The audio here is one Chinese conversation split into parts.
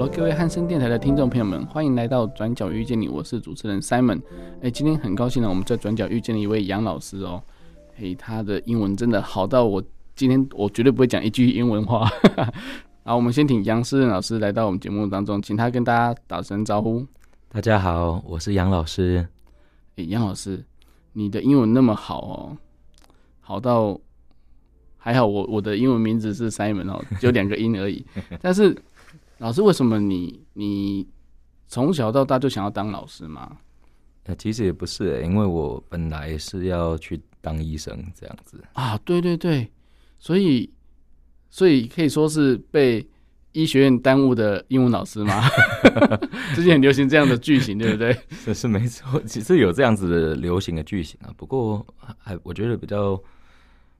Hello，各位汉森电台的听众朋友们，欢迎来到转角遇见你，我是主持人 Simon。哎，今天很高兴呢，我们在转角遇见了一位杨老师哦。嘿，他的英文真的好到我今天我绝对不会讲一句英文话。好，我们先请杨诗任老师来到我们节目当中，请他跟大家打声招呼。大家好，我是杨老师。哎，杨老师，你的英文那么好哦，好到还好我我的英文名字是 Simon 哦，只有两个音而已，但是。老师，为什么你你从小到大就想要当老师吗？呃，其实也不是、欸，因为我本来是要去当医生这样子啊。对对对，所以所以可以说是被医学院耽误的英文老师吗？最近很流行这样的句型，对不对？这是没错，其实有这样子的流行的句型啊。不过还我觉得比较。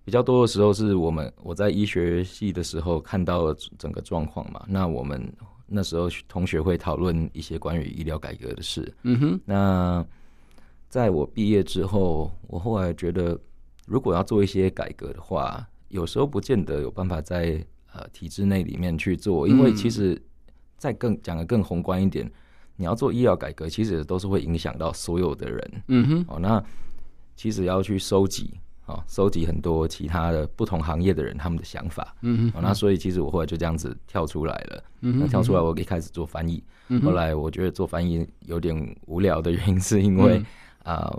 比较多的时候是我们我在医学系的时候看到了整个状况嘛，那我们那时候同学会讨论一些关于医疗改革的事。嗯哼，那在我毕业之后，我后来觉得，如果要做一些改革的话，有时候不见得有办法在呃体制内里面去做，因为其实再更讲的更宏观一点，你要做医疗改革，其实都是会影响到所有的人。嗯哼，哦，那其实要去收集。哦，收集很多其他的不同行业的人他们的想法，嗯嗯、哦，那所以其实我后来就这样子跳出来了，嗯，那跳出来我一开始做翻译，嗯，后来我觉得做翻译有点无聊的原因是因为，啊、嗯。呃，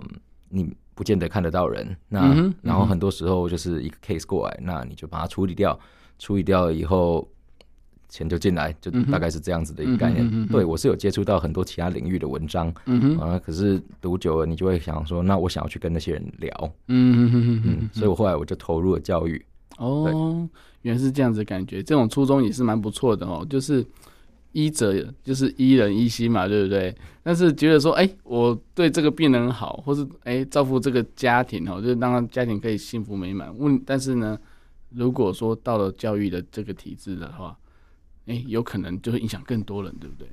你不见得看得到人，那、嗯、然后很多时候就是一个 case 过来，那你就把它处理掉，处理掉以后。钱就进来，就大概是这样子的一个概念。嗯、对我是有接触到很多其他领域的文章，啊，可是读久了，你就会想说，那我想要去跟那些人聊，嗯嗯嗯，所以我后来我就投入了教育。哦，原来是这样子的感觉，这种初衷也是蛮不错的哦。就是医者就是医人医心嘛，对不对？但是觉得说，哎、欸，我对这个病人好，或是哎、欸、照顾这个家庭哦，就是让家庭可以幸福美满。问，但是呢，如果说到了教育的这个体制的话，哎、欸，有可能就会影响更多人，对不对？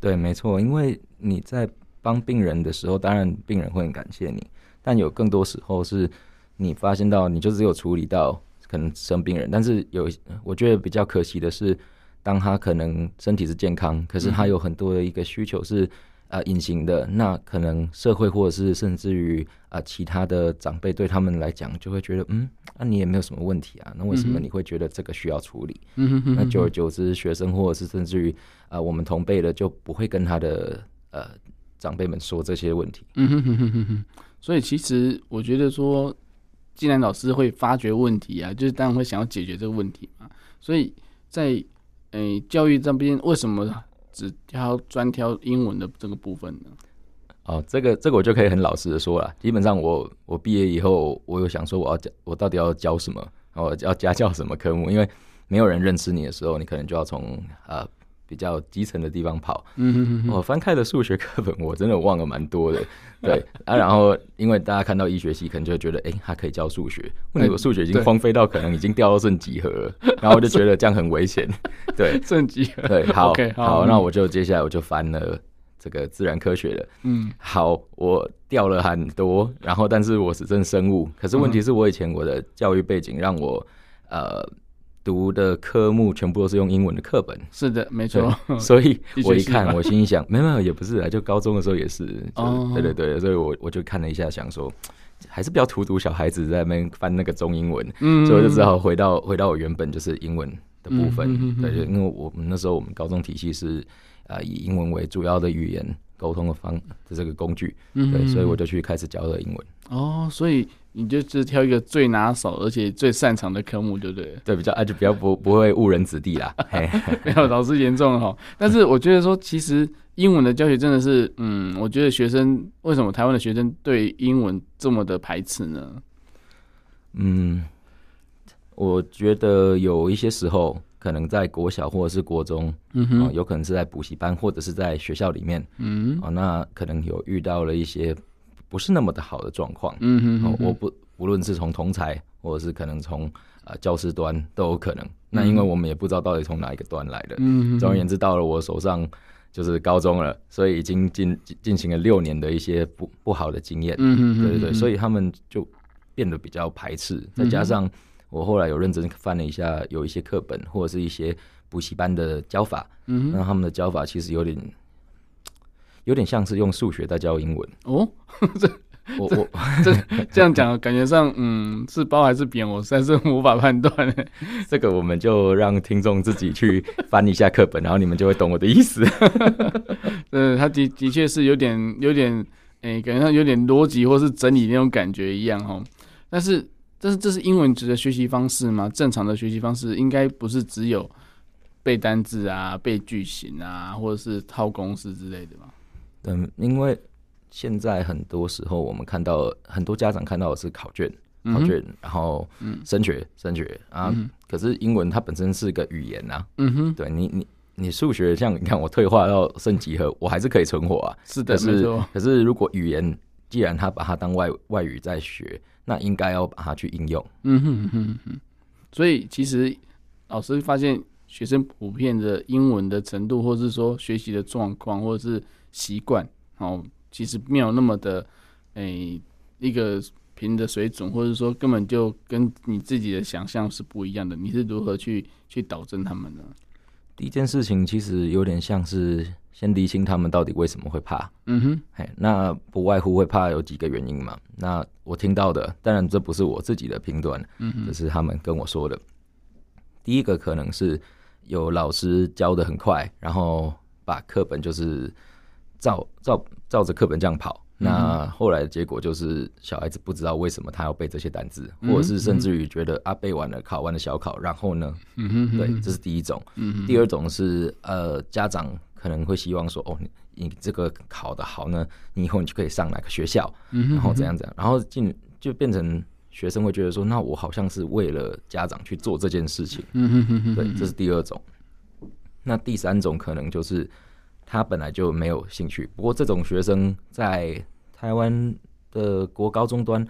对，没错。因为你在帮病人的时候，当然病人会很感谢你，但有更多时候是你发现到，你就只有处理到可能生病人，但是有我觉得比较可惜的是，当他可能身体是健康，可是他有很多的一个需求是。啊，隐形的那可能社会或者是甚至于啊其他的长辈对他们来讲就会觉得，嗯，那、啊、你也没有什么问题啊，那为什么你会觉得这个需要处理？嗯哼，那久而久之，学生或者是甚至于啊我们同辈的就不会跟他的呃长辈们说这些问题。嗯哼哼哼哼哼。所以其实我觉得说，既然老师会发觉问题啊，就是当然会想要解决这个问题嘛。所以在诶、欸、教育这边为什么？只挑专挑英文的这个部分呢？哦，这个这个我就可以很老实的说了。基本上我我毕业以后，我有想说我要教我到底要教什么，然后要家教什么科目，因为没有人认识你的时候，你可能就要从呃。比较基层的地方跑，嗯哼哼哼，我翻开的数学课本，我真的忘了蛮多的，对。啊，然后因为大家看到医学系，可能就会觉得，哎、欸，他可以教数学，问题我数学已经荒废到可能已经掉到剩几何了，然后我就觉得这样很危险，对，剩几何，对，好，okay, 好，好，那我就接下来我就翻了这个自然科学的，嗯，好，我掉了很多，然后但是我只剩生物，可是问题是我以前我的教育背景让我，呃。读的科目全部都是用英文的课本，是的，没错。所以我一看，我心想，没有也不是啊，就高中的时候也是，哦，对对对，所以我我就看了一下，想说，还是不要荼毒小孩子在那边翻那个中英文，嗯，所以我就只好回到回到我原本就是英文的部分，嗯、对，就因为我们那时候我们高中体系是啊、呃、以英文为主要的语言沟通的方的这个工具，嗯，对，所以我就去开始教了英文。哦，所以。你就只挑一个最拿手而且最擅长的科目，对不对？对，比较啊，就比较不不会误人子弟啦。没有，老师严重了哈。但是我觉得说，其实英文的教学真的是，嗯，我觉得学生为什么台湾的学生对英文这么的排斥呢？嗯，我觉得有一些时候，可能在国小或者是国中，嗯哼、呃，有可能是在补习班或者是在学校里面，嗯，哦、呃，那可能有遇到了一些。不是那么的好的状况。嗯哼，我不无论是从同才，或者是可能从呃教师端都有可能。那因为我们也不知道到底从哪一个端来的。嗯，总而言之，到了我手上就是高中了，所以已经进进行了六年的一些不不好的经验。嗯嗯，对对对，所以他们就变得比较排斥。再加上我后来有认真翻了一下，有一些课本或者是一些补习班的教法，嗯，那他们的教法其实有点。有点像是用数学在教英文哦，这我我这这样讲，感觉上嗯是包还是贬，我实在是无法判断。这个我们就让听众自己去翻一下课本，然后你们就会懂我的意思。嗯，他的的确是有点有点哎、欸，感觉上有点逻辑或是整理那种感觉一样哈。但是但是这是英文值的学习方式吗？正常的学习方式应该不是只有背单字啊、背句型啊，或者是套公式之类的吗？嗯，因为现在很多时候我们看到很多家长看到的是考卷，考卷，嗯、然后升学，升学啊。嗯、可是英文它本身是个语言啊。嗯哼，对你，你，你数学像你看我退化到剩几何，我还是可以存活啊。是的，是。可是如果语言既然他把它当外外语在学，那应该要把它去应用。嗯哼哼哼。所以其实老师发现学生普遍的英文的程度，或是说学习的状况，或者是。习惯哦，其实没有那么的，诶、欸，一个平的水准，或者说根本就跟你自己的想象是不一样的。你是如何去去导正他们呢？第一件事情其实有点像是先厘清他们到底为什么会怕。嗯哼，嘿，那不外乎会怕有几个原因嘛。那我听到的，当然这不是我自己的评断，嗯哼，这是他们跟我说的。第一个可能是有老师教的很快，然后把课本就是。照照照着课本这样跑，那后来的结果就是小孩子不知道为什么他要背这些单字，嗯、或者是甚至于觉得啊背完了考完了小考，然后呢，对，这是第一种。嗯、第二种是呃家长可能会希望说哦你，你这个考得好呢，你以后你就可以上哪个学校，然后怎样怎样，然后进就变成学生会觉得说，那我好像是为了家长去做这件事情，对，这是第二种。那第三种可能就是。他本来就没有兴趣，不过这种学生在台湾的国高中端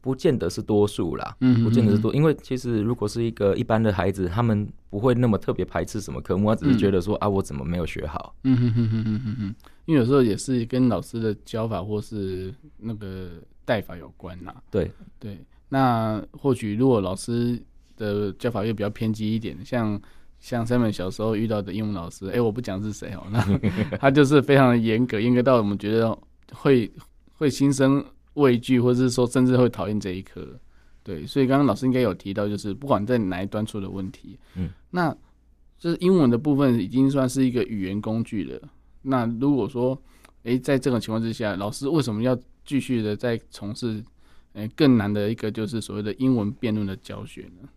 不见得是多数啦，嗯，不见得是多，因为其实如果是一个一般的孩子，他们不会那么特别排斥什么科目，他只是觉得说啊，我怎么没有学好？嗯哼哼哼哼哼哼，因为有时候也是跟老师的教法或是那个带法有关啦。对对，那或许如果老师的教法又比较偏激一点，像。像 Simon 小时候遇到的英文老师，哎、欸，我不讲是谁哦，那他就是非常的严格，严格到我们觉得会会心生畏惧，或者是说甚至会讨厌这一科。对，所以刚刚老师应该有提到，就是不管在哪一端出的问题，嗯，那就是英文的部分已经算是一个语言工具了。那如果说，哎、欸，在这种情况之下，老师为什么要继续的在从事，哎、欸，更难的一个就是所谓的英文辩论的教学呢？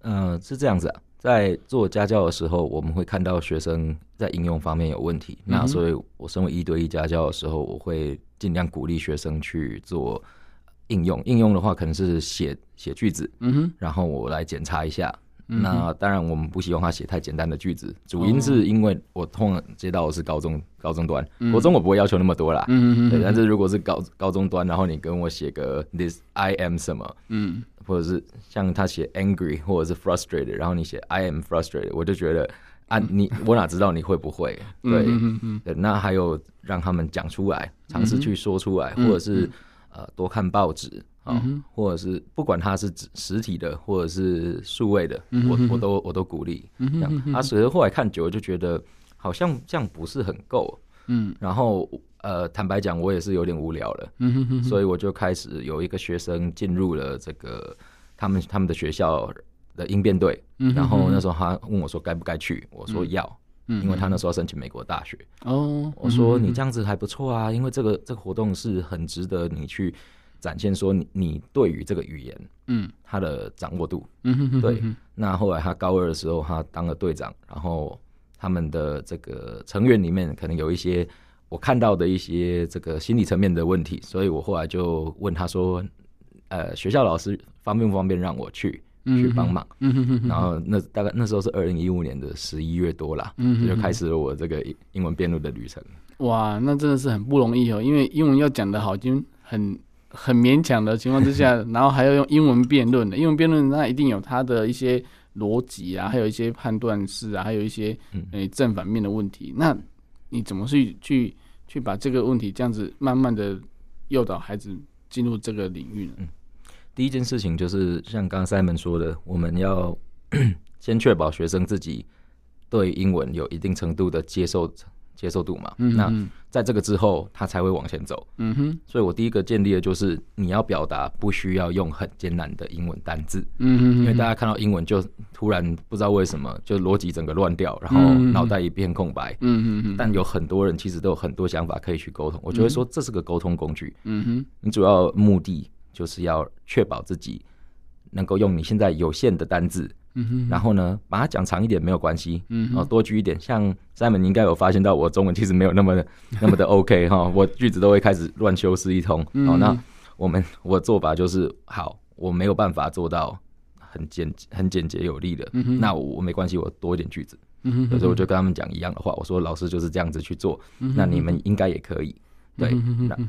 嗯、呃，是这样子啊。在做家教的时候，我们会看到学生在应用方面有问题。嗯、那所以，我身为一对一家教的时候，我会尽量鼓励学生去做应用。应用的话，可能是写写句子，嗯哼，然后我来检查一下。嗯、那当然，我们不希望他写太简单的句子，主因是因为我通常接到的是高中高中端，国、嗯、中我不会要求那么多啦。嗯嗯对，但是如果是高高中端，然后你跟我写个 this I am 什么，嗯。或者是像他写 angry 或者是 frustrated，然后你写 I am frustrated，我就觉得啊，你我哪知道你会不会？对，对，那还有让他们讲出来，尝试去说出来，或者是呃多看报纸啊，或者是不管它是指实体的或者是数位的，我我都我都鼓励。这样，啊，所以后来看久了就觉得好像这样不是很够，嗯，然后。呃，坦白讲，我也是有点无聊了，嗯、哼哼哼，所以我就开始有一个学生进入了这个他们他们的学校的应变队，嗯、哼哼然后那时候他问我说该不该去，我说要，嗯、因为他那时候申请美国大学，哦，我说你这样子还不错啊，因为这个这个活动是很值得你去展现说你你对于这个语言，嗯，他的掌握度，嗯哼哼哼，对，那后来他高二的时候他当了队长，然后他们的这个成员里面可能有一些。我看到的一些这个心理层面的问题，所以我后来就问他说：“呃，学校老师方便不方便让我去去帮忙？”嗯、哼哼哼，然后那大概那时候是二零一五年的十一月多啦，嗯、哼哼就开始了我这个英文辩论的旅程。哇，那真的是很不容易哦，因为英文要讲得好，已经很很勉强的情况之下，然后还要用英文辩论的，英文辩论那一定有它的一些逻辑啊，还有一些判断式啊，还有一些诶正反面的问题。那你怎么去去去把这个问题这样子慢慢的诱导孩子进入这个领域呢？嗯，第一件事情就是像刚才 Simon 说的，我们要 先确保学生自己对英文有一定程度的接受。接受度嘛，嗯、哼那在这个之后，他才会往前走。嗯哼，所以我第一个建立的就是你要表达不需要用很艰难的英文单字。嗯哼，因为大家看到英文就突然不知道为什么就逻辑整个乱掉，然后脑袋一片空白。嗯哼，但有很多人其实都有很多想法可以去沟通。我就会说这是个沟通工具。嗯哼，你主要目的就是要确保自己能够用你现在有限的单字。然后呢，把它讲长一点没有关系，嗯，哦，多句一点。像 Simon，你应该有发现到我中文其实没有那么的 那么的 OK 哈，我句子都会开始乱修饰一通。哦，那我们我的做法就是，好，我没有办法做到很简很简洁有力的，那我我没关系，我多一点句子。嗯，有时候我就跟他们讲一样的话，我说老师就是这样子去做，那你们应该也可以。对，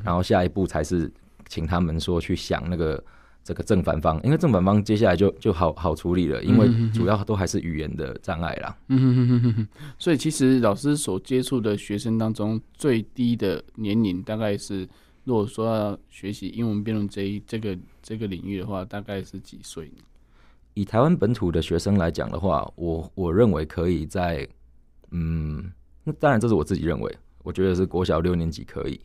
然后下一步才是请他们说去想那个。这个正反方，因为正反方接下来就就好好处理了，因为主要都还是语言的障碍啦。嗯哼哼哼哼。所以其实老师所接触的学生当中，最低的年龄大概是，如果说要学习英文辩论这一这个这个领域的话，大概是几岁？以台湾本土的学生来讲的话，我我认为可以在，嗯，那当然这是我自己认为，我觉得是国小六年级可以。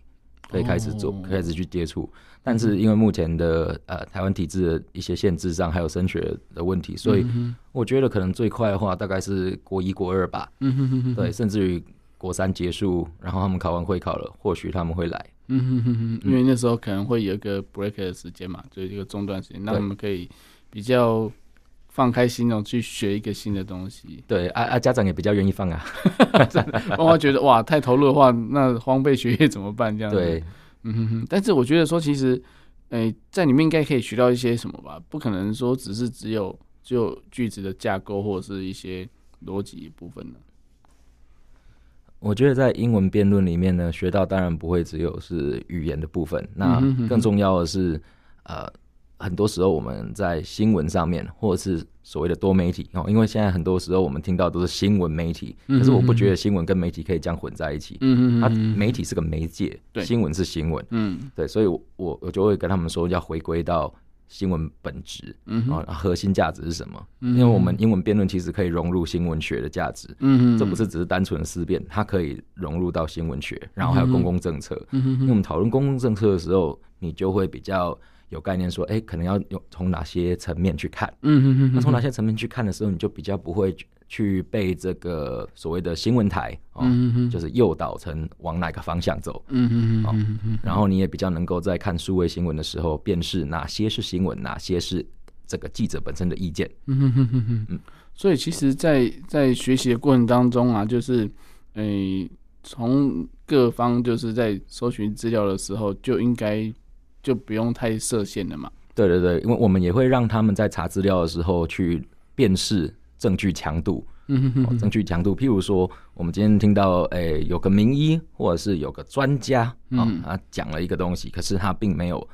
可以开始做，开始去接触，但是因为目前的呃台湾体制的一些限制上，还有升学的问题，所以我觉得可能最快的话大概是国一、国二吧。嗯哼哼哼，对，甚至于国三结束，然后他们考完会考了，或许他们会来。嗯哼哼哼，因为那时候可能会有一个 break 的时间嘛，就是一个中断时间，那我们可以比较。放开心哦，去学一个新的东西。对啊啊，家长也比较愿意放啊。妈妈觉得哇，太投入的话，那荒废学业怎么办？这样子。对，嗯哼哼。但是我觉得说，其实，诶、欸，在里面应该可以学到一些什么吧？不可能说只是只有只有句子的架构或者是一些逻辑部分呢。我觉得在英文辩论里面呢，学到当然不会只有是语言的部分，那更重要的是，呃。很多时候我们在新闻上面，或者是所谓的多媒体哦，因为现在很多时候我们听到都是新闻媒体，可是我不觉得新闻跟媒体可以这样混在一起。嗯嗯，它媒体是个媒介，新闻是新闻。嗯，对，所以我我就会跟他们说，要回归到新闻本质，嗯，啊核心价值是什么？因为我们英文辩论其实可以融入新闻学的价值，嗯，这不是只是单纯的思辨，它可以融入到新闻学，然后还有公共政策。嗯，因为我们讨论公共政策的时候，你就会比较。有概念说，哎、欸，可能要用从哪些层面去看？嗯哼哼哼。那从哪些层面去看的时候，你就比较不会去被这个所谓的新闻台哦，嗯、哼哼就是诱导成往哪个方向走。嗯哼哼哼哼。然后你也比较能够在看数位新闻的时候，辨识哪些是新闻，哪些是这个记者本身的意见。嗯哼哼哼哼。嗯，所以其实在，在在学习的过程当中啊，就是，诶，从各方就是在搜寻资料的时候，就应该。就不用太设限了嘛。对对对，因为我们也会让他们在查资料的时候去辨识证据强度。嗯哼哼、哦，证据强度，譬如说，我们今天听到，诶、欸，有个名医或者是有个专家啊、嗯他讲了一个东西，可是他并没有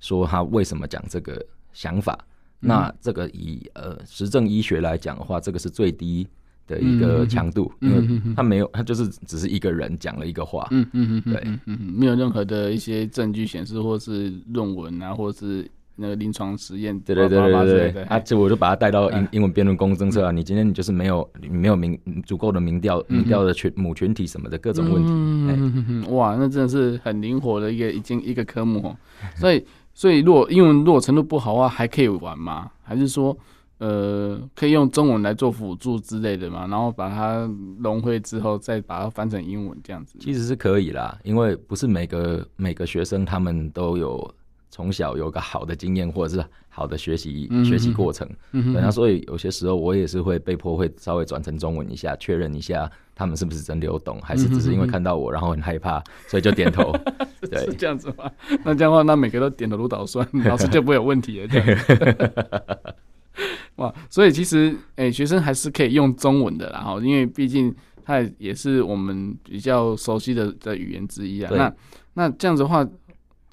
说他为什么讲这个想法。嗯、那这个以呃实证医学来讲的话，这个是最低。的一个强度，因为他没有，他就是只是一个人讲了一个话，嗯嗯嗯，对，嗯没有任何的一些证据显示，或是论文啊，或是那个临床实验，对对对对对，啊，这我就把它带到英英文辩论公共政策啊，你今天你就是没有，你没有民足够的民调，民调的群母群体什么的各种问题，嗯哇，那真的是很灵活的一个已经一个科目哦，所以所以如果英文如果程度不好的话，还可以玩吗？还是说？呃，可以用中文来做辅助之类的嘛，然后把它融会之后，再把它翻成英文这样子。其实是可以啦，因为不是每个每个学生他们都有从小有个好的经验或者是好的学习、嗯、学习过程，嗯哼，那所以有些时候我也是会被迫会稍微转成中文一下，确认一下他们是不是真的有懂，还是只是因为看到我然后很害怕，所以就点头。对，是这样子吗？那这样的话，那每个都点头如捣蒜，老师就不会有问题了。这样 哇，所以其实诶、欸，学生还是可以用中文的啦，哈，因为毕竟它也是我们比较熟悉的的语言之一啊。那那这样子的话，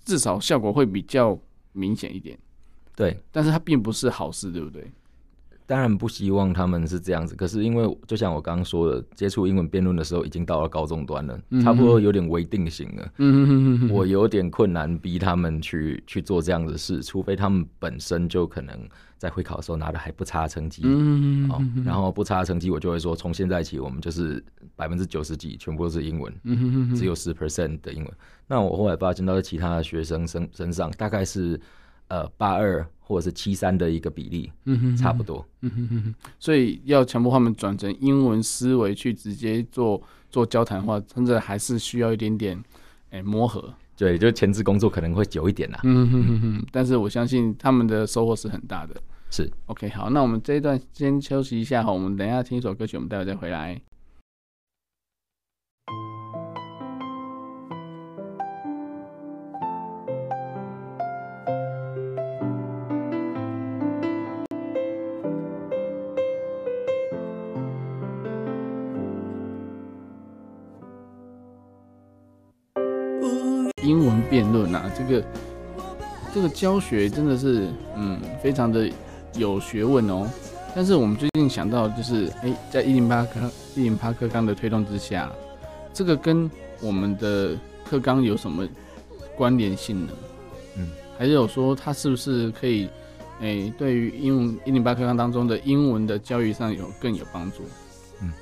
至少效果会比较明显一点。对，但是它并不是好事，对不对？当然不希望他们是这样子，可是因为就像我刚刚说的，接触英文辩论的时候已经到了高中端了，嗯、差不多有点微定型了。我有点困难逼他们去去做这样的事，除非他们本身就可能在会考的时候拿的还不差成绩。嗯然后不差的成绩，我就会说，从现在起我们就是百分之九十几全部都是英文，嗯、哼哼只有十 percent 的英文。那我后来发现到其他的学生身身上，大概是。呃，八二或者是七三的一个比例，嗯哼，差不多，嗯哼哼，所以要强迫他们转成英文思维去直接做做交谈的话，甚至还是需要一点点，哎、欸，磨合。对，就前置工作可能会久一点啦。嗯哼哼哼，但是我相信他们的收获是很大的。是，OK，好，那我们这一段先休息一下哈，我们等一下听一首歌曲，我们待会再回来。文辩论啊，这个这个教学真的是嗯非常的有学问哦。但是我们最近想到就是，哎、欸，在一零八课一零八课纲的推动之下，这个跟我们的课纲有什么关联性呢？嗯，还是有说它是不是可以，哎、欸，对于英文一零八课纲当中的英文的教育上有更有帮助？嗯，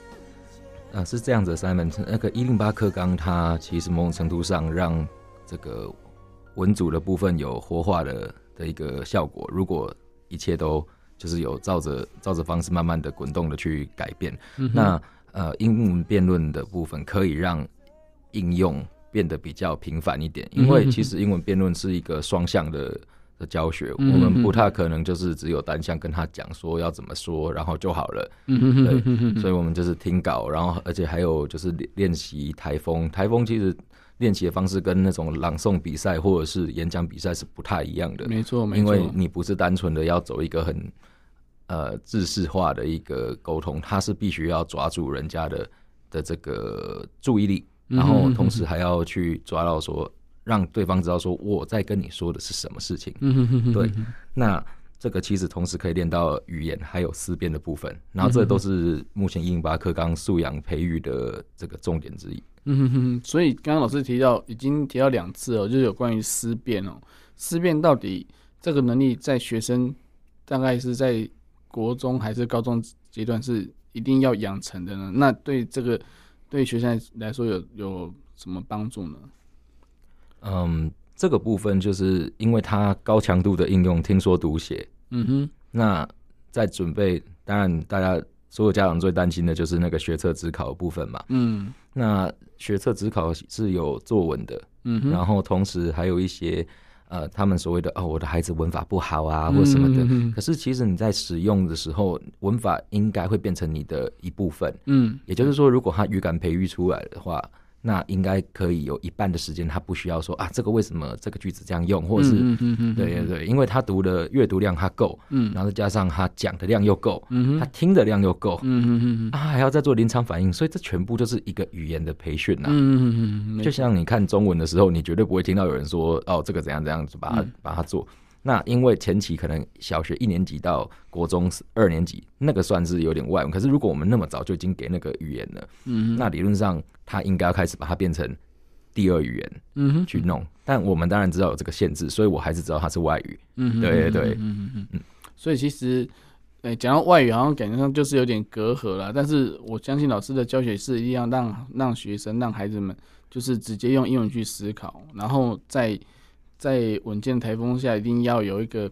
啊，是这样子，Simon，那个一零八课纲它其实某种程度上让这个文组的部分有活化的的一个效果。如果一切都就是有照着照着方式慢慢的滚动的去改变，嗯、那呃英文辩论的部分可以让应用变得比较频繁一点。因为其实英文辩论是一个双向的的教学，嗯、我们不太可能就是只有单向跟他讲说要怎么说，然后就好了。嗯、所以我们就是听稿，然后而且还有就是练练习台风。台风其实。练习的方式跟那种朗诵比赛或者是演讲比赛是不太一样的，没错，没错，因为你不是单纯的要走一个很呃制式化的一个沟通，它是必须要抓住人家的的这个注意力，然后同时还要去抓到说让对方知道说我在跟你说的是什么事情，对，那。这个其实同时可以练到语言还有思辨的部分，然后这都是目前一零八课纲素养培育的这个重点之一。嗯哼哼，所以刚刚老师提到，已经提到两次了，就是有关于思辨哦，思辨到底这个能力在学生大概是在国中还是高中阶段是一定要养成的呢？那对这个对学生来说有有什么帮助呢？嗯。这个部分就是因为它高强度的应用听说读写，嗯哼，那在准备，当然大家所有家长最担心的就是那个学测指考的部分嘛，嗯，那学测指考是有作文的，嗯哼，然后同时还有一些呃，他们所谓的哦，我的孩子文法不好啊，或什么的，嗯哼，可是其实你在使用的时候，文法应该会变成你的一部分，嗯，也就是说，如果他语感培育出来的话。那应该可以有一半的时间，他不需要说啊，这个为什么这个句子这样用，或者是对对对，因为他读的阅读量他够，嗯，然后再加上他讲的量又够，嗯，他听的量又够，嗯嗯啊，还要再做临场反应，所以这全部就是一个语言的培训呐，嗯嗯就像你看中文的时候，你绝对不会听到有人说哦，这个怎样怎样子把它把它做。那因为前期可能小学一年级到国中二年级，那个算是有点外文。可是如果我们那么早就已经给那个语言了，嗯，那理论上他应该要开始把它变成第二语言，嗯哼，去弄。但我们当然知道有这个限制，所以我还是知道它是外语，嗯，对对对，嗯嗯嗯。所以其实，诶，讲到外语，好像感觉上就是有点隔阂了。但是我相信老师的教学是一定要让让学生、让孩子们，就是直接用英文去思考，然后再。在稳健台风下，一定要有一个，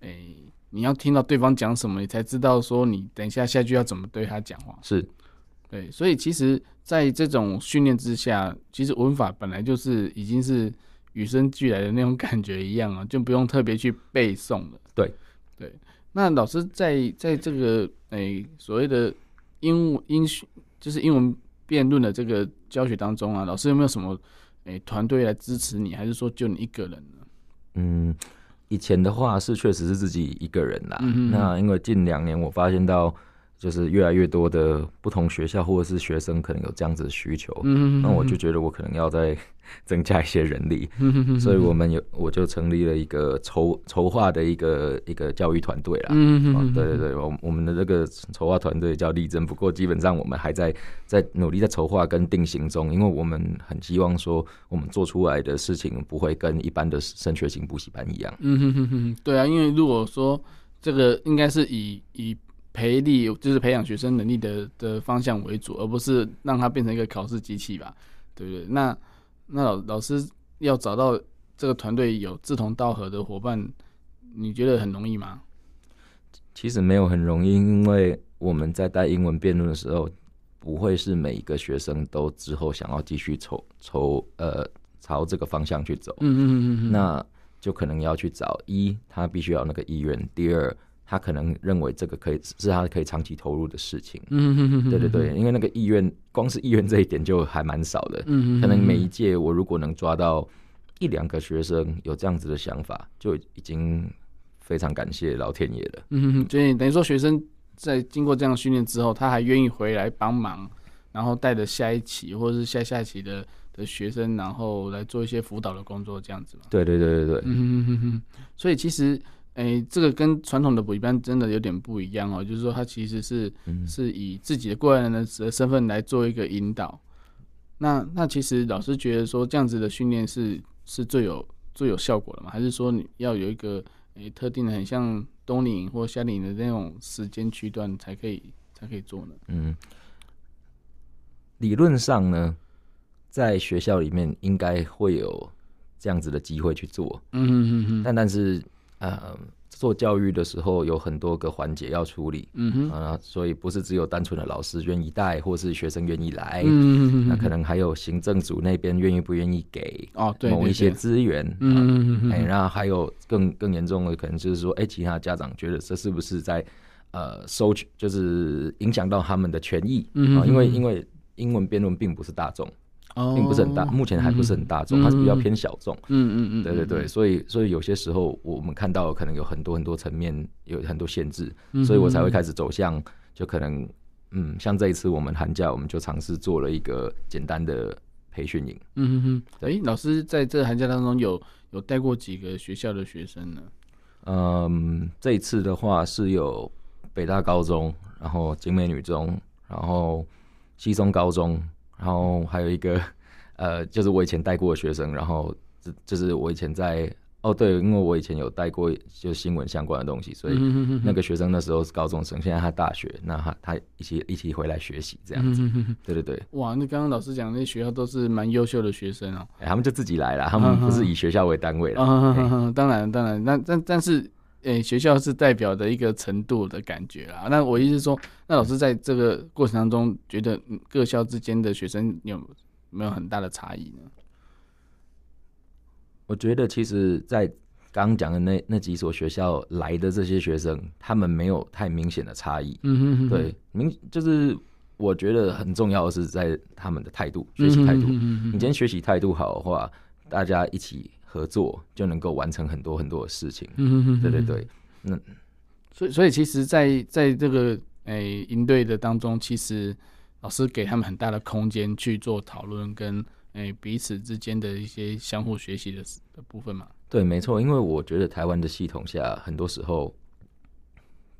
诶、欸，你要听到对方讲什么，你才知道说你等一下下句要怎么对他讲话。是，对，所以其实，在这种训练之下，其实文法本来就是已经是与生俱来的那种感觉一样啊，就不用特别去背诵了。对，对。那老师在在这个诶、欸、所谓的英英就是英文辩论的这个教学当中啊，老师有没有什么？诶，团队来支持你，还是说就你一个人呢？嗯，以前的话是确实是自己一个人啦。嗯、那因为近两年我发现到就是越来越多的不同学校或者是学生可能有这样子的需求，嗯，那我就觉得我可能要再 增加一些人力，嗯，所以我们有我就成立了一个筹筹划的一个一个教育团队啦，嗯，对对对，我我们的这个筹划团队叫力争，不过基本上我们还在在努力在筹划跟定型中，因为我们很希望说我们做出来的事情不会跟一般的升学型补习班一样，嗯哼哼哼，对啊，因为如果说这个应该是以以。培力就是培养学生能力的的方向为主，而不是让他变成一个考试机器吧，对不对？那那老老师要找到这个团队有志同道合的伙伴，你觉得很容易吗？其实没有很容易，因为我们在带英文辩论的时候，不会是每一个学生都之后想要继续抽抽呃朝这个方向去走，嗯嗯嗯嗯，那就可能要去找一，他必须要那个意愿，第二。他可能认为这个可以是他可以长期投入的事情，嗯哼哼哼，对对对，因为那个意愿，光是意愿这一点就还蛮少的，嗯可能每一届我如果能抓到一两个学生有这样子的想法，就已经非常感谢老天爷了。嗯所以等于说学生在经过这样训练之后，他还愿意回来帮忙，然后带着下一期或者是下下一期的的学生，然后来做一些辅导的工作，这样子嘛。对对对对对，嗯哼哼哼，所以其实。哎、欸，这个跟传统的补习班真的有点不一样哦。就是说，他其实是、嗯、是以自己的过来人的身份来做一个引导。那那其实老师觉得说，这样子的训练是是最有最有效果的吗？还是说你要有一个诶、欸、特定的很像冬令营或夏令营的那种时间区段才可以才可以做呢？嗯，理论上呢，在学校里面应该会有这样子的机会去做。嗯哼哼哼，但但是。呃，做教育的时候有很多个环节要处理，嗯哼，啊，所以不是只有单纯的老师愿意带，或是学生愿意来，嗯，那可能还有行政组那边愿意不愿意给哦，对某一些资源，嗯，哎，然后还有更更严重的可能就是说，哎，其他家长觉得这是不是在呃收取，就是影响到他们的权益，嗯，因为因为英文辩论并不是大众。并不是很大，目前还不是很大众，嗯，它是比较偏小众。嗯嗯嗯，对对对，所以所以有些时候我们看到可能有很多很多层面，有很多限制，嗯，所以我才会开始走向，就可能嗯，像这一次我们寒假我们就尝试做了一个简单的培训营。嗯哼，哎，欸，老师在这寒假当中有有带过几个学校的学生呢？嗯，这一次的话是有北大高中，然后景美女中，然后西松高中。然后还有一个，呃，就是我以前带过的学生，然后这就是我以前在哦，对，因为我以前有带过就新闻相关的东西，所以那个学生那时候是高中生，现在他大学，那他他一起一起回来学习这样子，对对对。哇，那刚刚老师讲那些学校都是蛮优秀的学生哦，他们就自己来了，他们不是以学校为单位了。当然当然，那但但是。诶、欸，学校是代表的一个程度的感觉啦。那我意思是说，那老师在这个过程当中，觉得各校之间的学生有没有很大的差异呢？我觉得，其实，在刚刚讲的那那几所学校来的这些学生，他们没有太明显的差异。嗯哼哼。对，明就是我觉得很重要的是在他们的态度，学习态度。你今天学习态度好的话，大家一起。合作就能够完成很多很多的事情。嗯哼，对对对。那所以所以其实在，在在这个诶营队的当中，其实老师给他们很大的空间去做讨论，跟诶、欸、彼此之间的一些相互学习的的部分嘛。对，没错。因为我觉得台湾的系统下，很多时候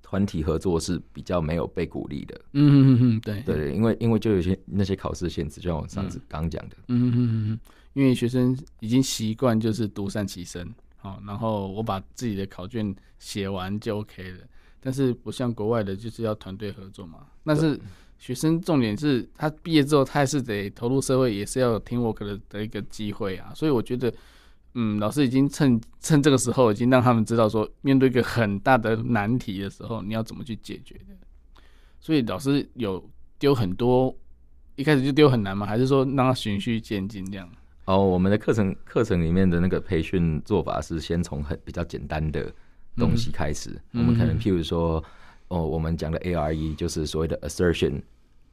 团体合作是比较没有被鼓励的。嗯对对，因为因为就有些那些考试限制，就像我上次刚讲的。嗯哼哼哼。因为学生已经习惯就是独善其身，好，然后我把自己的考卷写完就 OK 了。但是不像国外的，就是要团队合作嘛。但是学生重点是他毕业之后，他还是得投入社会，也是要有 teamwork 的的一个机会啊。所以我觉得，嗯，老师已经趁趁这个时候，已经让他们知道说，面对一个很大的难题的时候，你要怎么去解决的。所以老师有丢很多，一开始就丢很难吗？还是说让他循序渐进这样？哦，我们的课程课程里面的那个培训做法是先从很比较简单的东西开始。嗯、我们可能譬如说，哦，我们讲的 ARE 就是所谓的 assertion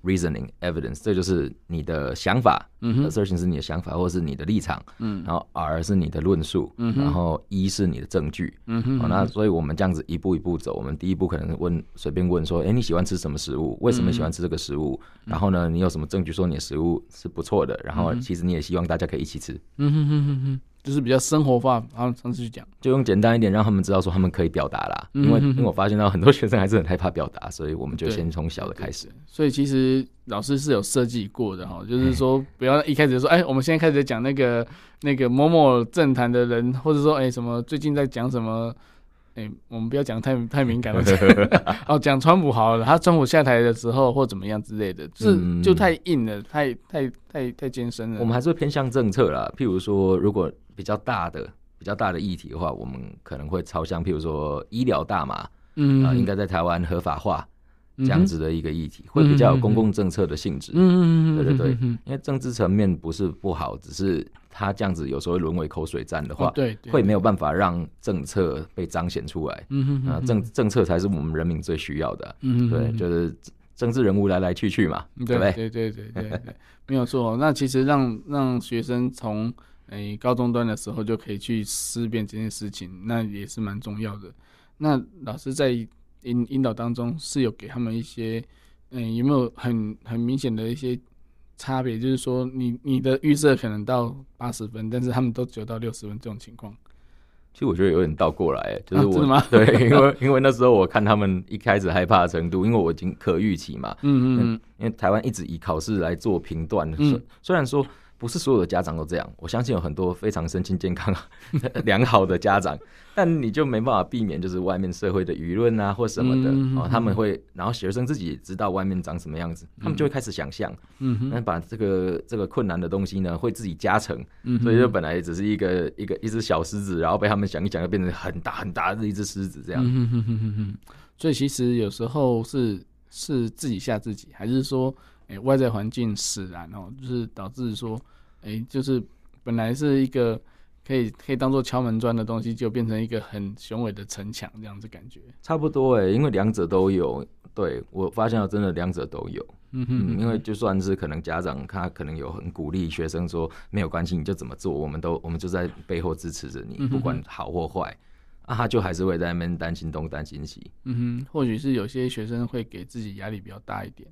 reasoning evidence，这就是你的想法，嗯哼，assertion 是你的想法或者是你的立场，嗯，然后 R 是你的论述，嗯，然后 E 是你的证据，嗯哼，那所以我们这样子一步一步走，我们第一步可能问随便问说，哎，你喜欢吃什么食物？为什么喜欢吃这个食物？然后呢，你有什么证据说你的食物是不错的？然后其实你也希望大家可以一起吃，嗯哼哼哼哼。就是比较生活化，然后尝试去讲，就用简单一点，让他们知道说他们可以表达啦。因为因为我发现到很多学生还是很害怕表达，所以我们就先从小的开始。所以其实老师是有设计过的哈，就是说不要一开始就说，哎，我们现在开始讲那个那个某某政坛的人，或者说哎什么最近在讲什么，哎，我们不要讲太太敏感了。哦，讲川普好了，他川普下台的时候或怎么样之类的，就是就太硬了，太太太太艰深了。我们还是偏向政策啦，譬如说如果。比较大的、比较大的议题的话，我们可能会朝向，譬如说医疗大麻，嗯啊、呃，应该在台湾合法化这样子的一个议题，嗯、会比较有公共政策的性质。嗯对对对，因为政治层面不是不好，只是它这样子有时候会沦为口水战的话，对，会没有办法让政策被彰显出来。嗯啊，政政策才是我们人民最需要的。嗯对，就是政治人物来来去去嘛，对不对？对对对对对，没有错。那其实让让学生从诶、欸，高中端的时候就可以去思辨这件事情，那也是蛮重要的。那老师在引引导当中是有给他们一些，嗯、欸，有没有很很明显的一些差别？就是说你，你你的预设可能到八十分，但是他们都只有到六十分这种情况。其实我觉得有点倒过来，就是我，啊、对，因为因为那时候我看他们一开始害怕的程度，因为我已经可预期嘛，嗯嗯，嗯，因为台湾一直以考试来做评断，嗯，虽然说。不是所有的家长都这样，我相信有很多非常身心健康、良好的家长，但你就没办法避免，就是外面社会的舆论啊或什么的、嗯、哦，他们会，然后学生自己也知道外面长什么样子，嗯、他们就会开始想象，嗯，那把这个这个困难的东西呢，会自己加成，嗯，所以就本来只是一个一个一只小狮子，然后被他们想一想，就变成很大很大的一只狮子这样，嗯哼哼哼哼，所以其实有时候是是自己吓自己，还是说？诶、欸，外在环境使然哦，就是导致说，诶、欸，就是本来是一个可以可以当做敲门砖的东西，就变成一个很雄伟的城墙这样子感觉。差不多诶、欸，因为两者都有。对，我发现了，真的两者都有。嗯哼，嗯，因为就算是可能家长他可能有很鼓励学生说没有关系，你就怎么做，我们都我们就在背后支持着你，不管好或坏。啊，他就还是会在那边担心东担心西。嗯哼，或许是有些学生会给自己压力比较大一点。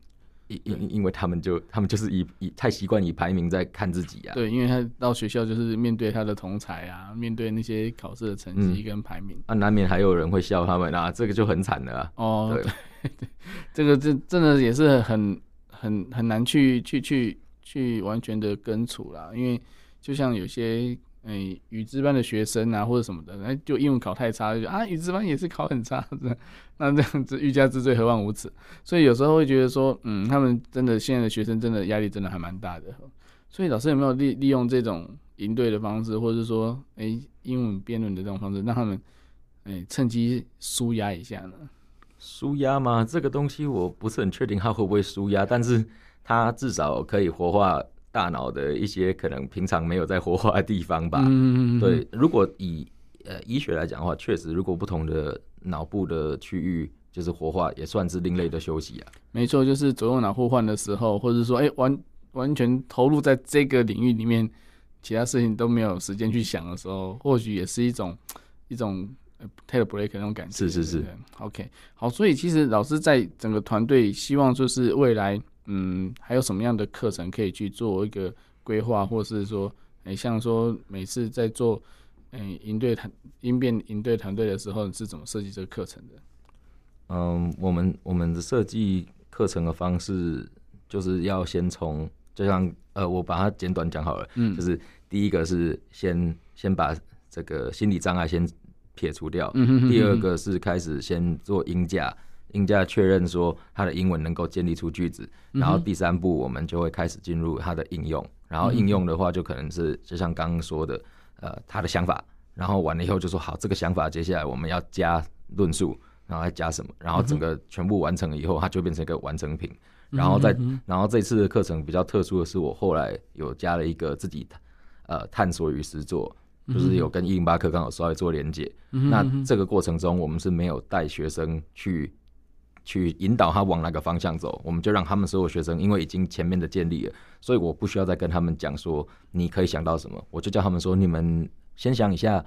因因因为他们就他们就是以以太习惯以排名在看自己啊。对，因为他到学校就是面对他的同才啊，面对那些考试的成绩跟排名，嗯，啊，难免还有人会笑他们啊，这个就很惨了啊。哦，对，对，这个这真的也是很很很难去去去去完全的根除啦，因为就像有些。哎，语资班的学生啊，或者什么的，那就英文考太差，就啊，语资班也是考很差的，那这样子欲加之罪，何患无辞？所以有时候会觉得说，嗯，他们真的现在的学生真的压力真的还蛮大的。所以老师有没有利利用这种营队的方式，或者是说，哎，英文辩论的这种方式，让他们哎趁机舒压一下呢？舒压吗？这个东西我不是很确定他会不会舒压，但是他至少可以活化。大脑的一些可能平常没有在活化的地方吧。嗯，对。如果以呃医学来讲的话，确实，如果不同的脑部的区域就是活化，也算是另类的休息啊。没错，就是左右脑互换的时候，或者说，哎、欸，完完全投入在这个领域里面，其他事情都没有时间去想的时候，或许也是一种一种 take a break 那种感觉。是是是。OK，好，所以其实老师在整个团队希望就是未来。嗯，还有什么样的课程可以去做一个规划，或是说，哎、欸，像说每次在做，嗯、欸，营队团应变应对团队的时候，你是怎么设计这个课程的？嗯，我们我们的设计课程的方式，就是要先从，就像呃，我把它简短讲好了，嗯，就是第一个是先先把这个心理障碍先撇除掉，嗯哼哼哼，第二个是开始先做音架。鹰架确认说他的英文能够建立出句子，然后第三步我们就会开始进入他的应用，然后应用的话就可能是就像刚刚说的，呃，他的想法，然后完了以后就说好，这个想法接下来我们要加论述，然后再加什么，然后整个全部完成了以后，它就变成一个完成品。然后再然后这次的课程比较特殊的是，我后来有加了一个自己呃探索与实作，就是有跟一零八课刚好稍微做连接。那这个过程中我们是没有带学生去。去引导他往哪个方向走，我们就让他们所有学生，因为已经前面的建立了，所以我不需要再跟他们讲说你可以想到什么，我就叫他们说，你们先想一下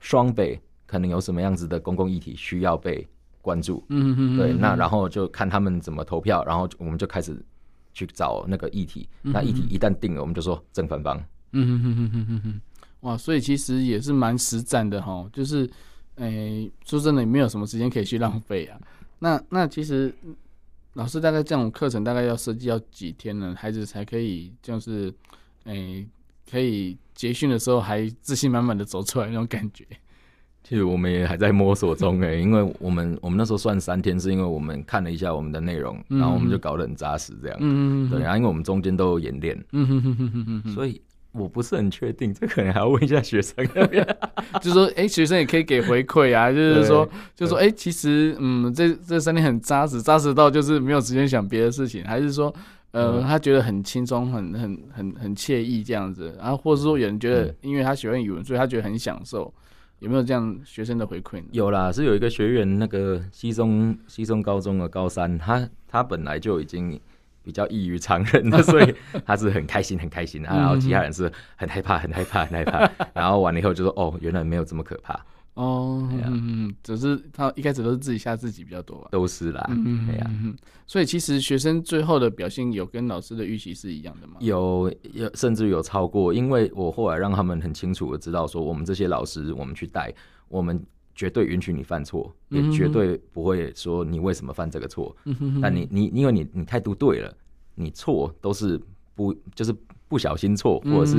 双北可能有什么样子的公共议题需要被关注，嗯嗯嗯，对，那然后就看他们怎么投票，然后我们就开始去找那个议题，那议题一旦定了，我们就说正反方，嗯哼哼哼哼哼，哇，所以其实也是蛮实战的哈，就是。哎、欸，说真的，也没有什么时间可以去浪费啊。那那其实老师大概这种课程大概要设计要几天呢？孩子才可以就是哎、欸，可以结训的时候还自信满满的走出来那种感觉。其实我们也还在摸索中哎、欸，因为我们我们那时候算三天，是因为我们看了一下我们的内容，然后我们就搞得很扎实这样。嗯对，然后因为我们中间都有演练。嗯哼哼哼哼哼。所以。我不是很确定，这可能还要问一下学生。就是说，哎、欸，学生也可以给回馈啊。就是说，就是说，哎、欸，其实，嗯，这这三天很扎实，扎实到就是没有时间想别的事情，还是说，呃，他觉得很轻松，很很很很惬意这样子。然后，或者说，有人觉得，因为他喜欢语文，所以他觉得很享受。有没有这样学生的回馈呢？有啦，是有一个学员，那个西中西中高中的高三，他他本来就已经。比较异于常人的，所以他是很开心，很开心啊。然后其他人是很害怕，很害怕，很害怕。然后完了以后就说：“哦，原来没有这么可怕。”哦，嗯，只是他一开始都是自己吓自己比较多吧？都是啦，嗯嗯，所以其实学生最后的表现有跟老师的预期是一样的吗？有，有，甚至有超过。因为我后来让他们很清楚的知道，说我们这些老师，我们去带，我们绝对允许你犯错，也绝对不会说你为什么犯这个错。但你你因为你你态度对了，你错都是不就是不小心错，或者是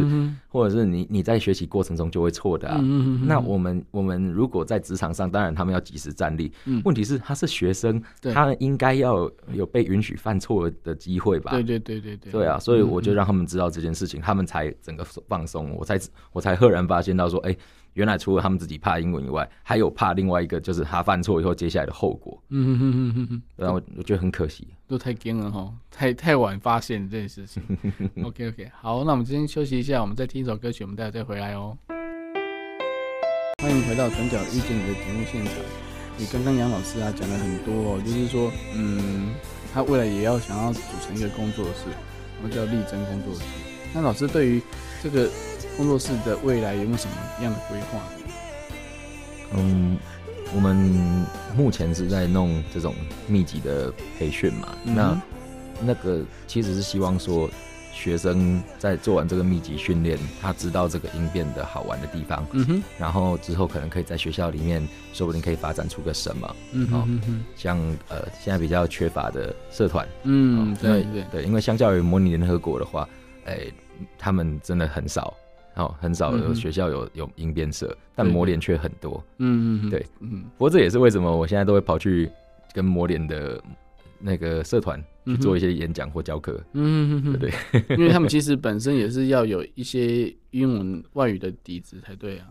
或者是你你在学习过程中就会错的啊。那我们我们如果在职场上，当然他们要及时站立。问题是他是学生，他应该要有被允许犯错的机会吧？对对对对对。对啊，所以我就让他们知道这件事情，他们才整个放松。我才我才赫然发现到说，哎。原来除了他们自己怕英文以外，还有怕另外一个，就是他犯错以后接下来的后果。嗯哼哼哼哼，然后我觉得很可惜，都太惊了哈，太太晚发现这件事情。OK OK，好，那我们今天休息一下，我们再听一首歌曲，我们待会再回来哦。欢迎回到《转角遇见你》的节目现场。你刚刚杨老师啊讲了很多哦，就是说，嗯，他未来也要想要组成一个工作室，我们叫立真工作室。那老师对于这个。工作室的未来有没有什么样的规划？嗯，我们目前是在弄这种密集的培训嘛。嗯、那那个其实是希望说，学生在做完这个密集训练，他知道这个应变的好玩的地方。嗯哼。然后之后可能可以在学校里面，说不定可以发展出个什么。嗯哼哼。像呃，现在比较缺乏的社团。嗯，对对对。因为相较于模拟联合国的话，哎、欸，他们真的很少。哦，很少有学校有有应变社，但磨联却很多。嗯嗯对，嗯。不过这也是为什么我现在都会跑去跟磨联的那个社团去做一些演讲或教课。嗯嗯对对，因为他们其实本身也是要有一些英文外语的底子才对啊。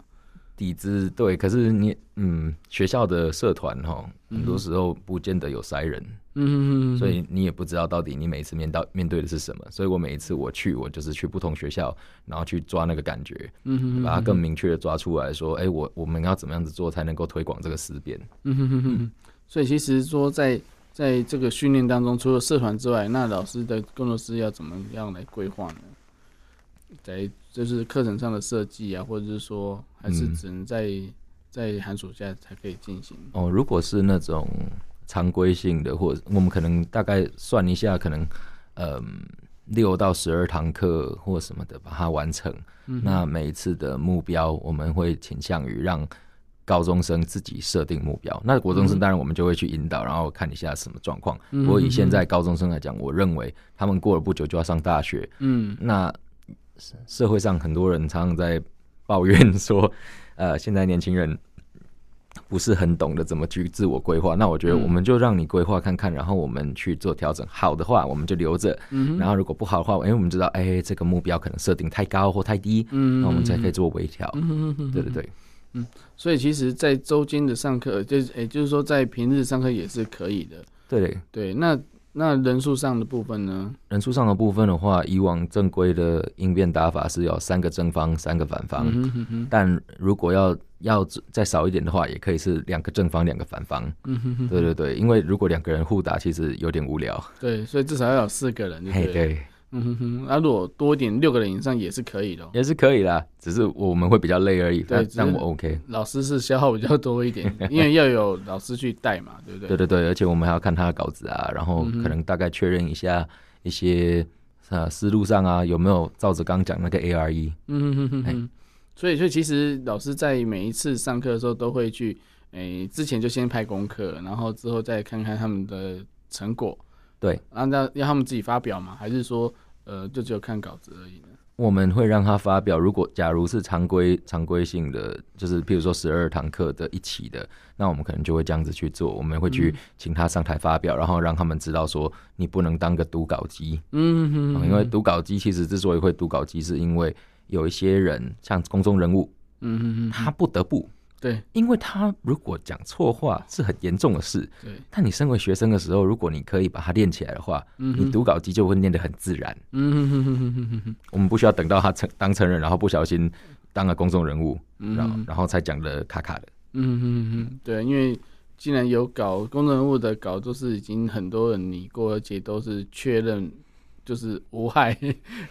底子对，可是你嗯，学校的社团哈，很多时候不见得有塞人。嗯，所以你也不知道到底你每一次面到面对的是什么，所以我每一次我去，我就是去不同学校，然后去抓那个感觉，嗯，把它更明确的抓出来说，哎、欸，我我们要怎么样子做才能够推广这个思辨？嗯哼哼哼。所以其实说在在这个训练当中，除了社团之外，那老师的工作室要怎么样来规划呢？在就是课程上的设计啊，或者是说，还是只能在、嗯、在寒暑假才可以进行？哦，如果是那种。常规性的，或者我们可能大概算一下，可能嗯六到十二堂课或什么的把它完成。嗯、那每一次的目标，我们会倾向于让高中生自己设定目标。那国中生当然我们就会去引导，然后看一下什么状况。嗯、不过以现在高中生来讲，我认为他们过了不久就要上大学。嗯，那社会上很多人常常在抱怨说，呃，现在年轻人。不是很懂得怎么去自我规划，那我觉得我们就让你规划看看，然后我们去做调整。好的话，我们就留着；然后如果不好的话，因为我们知道，哎，这个目标可能设定太高或太低，嗯那我们才可以做微调。对对对，嗯，所以其实，在周间的上课，就是哎，就是说在平日上课也是可以的。对对，那那人数上的部分呢？人数上的部分的话，以往正规的应变打法是有三个正方，三个反方，但如果要要再少一点的话，也可以是两个正方，两个反方。嗯哼哼，对对对，因为如果两个人互打，其实有点无聊。对，所以至少要有四个人对，对对。嗯哼哼，那如果多一点，六个人以上也是可以的，哦，也是可以啦，只是我们会比较累而已。对，但我 OK。老师是消耗比较多一点，因为要有老师去带嘛，对不对？对对对，而且我们还要看他的稿子啊，然后可能大概确认一下一些呃思路上啊有没有照着刚刚讲那个 ARE。嗯哼哼哼。所以，所以其实老师在每一次上课的时候都会去，诶、欸，之前就先拍功课，然后之后再看看他们的成果。对，然后让让他们自己发表嘛，还是说，呃，就只有看稿子而已呢？我们会让他发表。如果假如是常规常规性的，就是譬如说十二堂课的一起的，那我们可能就会这样子去做。我们会去请他上台发表，嗯、然后让他们知道说，你不能当个读稿机。嗯哼，哼，因为读稿机其实之所以会读稿机，是因为有一些人像公众人物，嗯哼哼，他不得不。对，因为他如果讲错话是很严重的事。对，但你身为学生的时候，如果你可以把它练起来的话，嗯、你读稿机就会念得很自然。嗯哼哼哼哼哼哼。我们不需要等到他成当成人，然后不小心当了公众人物，嗯、然后然后才讲的卡卡的。嗯哼哼，对，因为既然有稿，公众人物的稿都是已经很多人拟过，而且都是确认。就是无害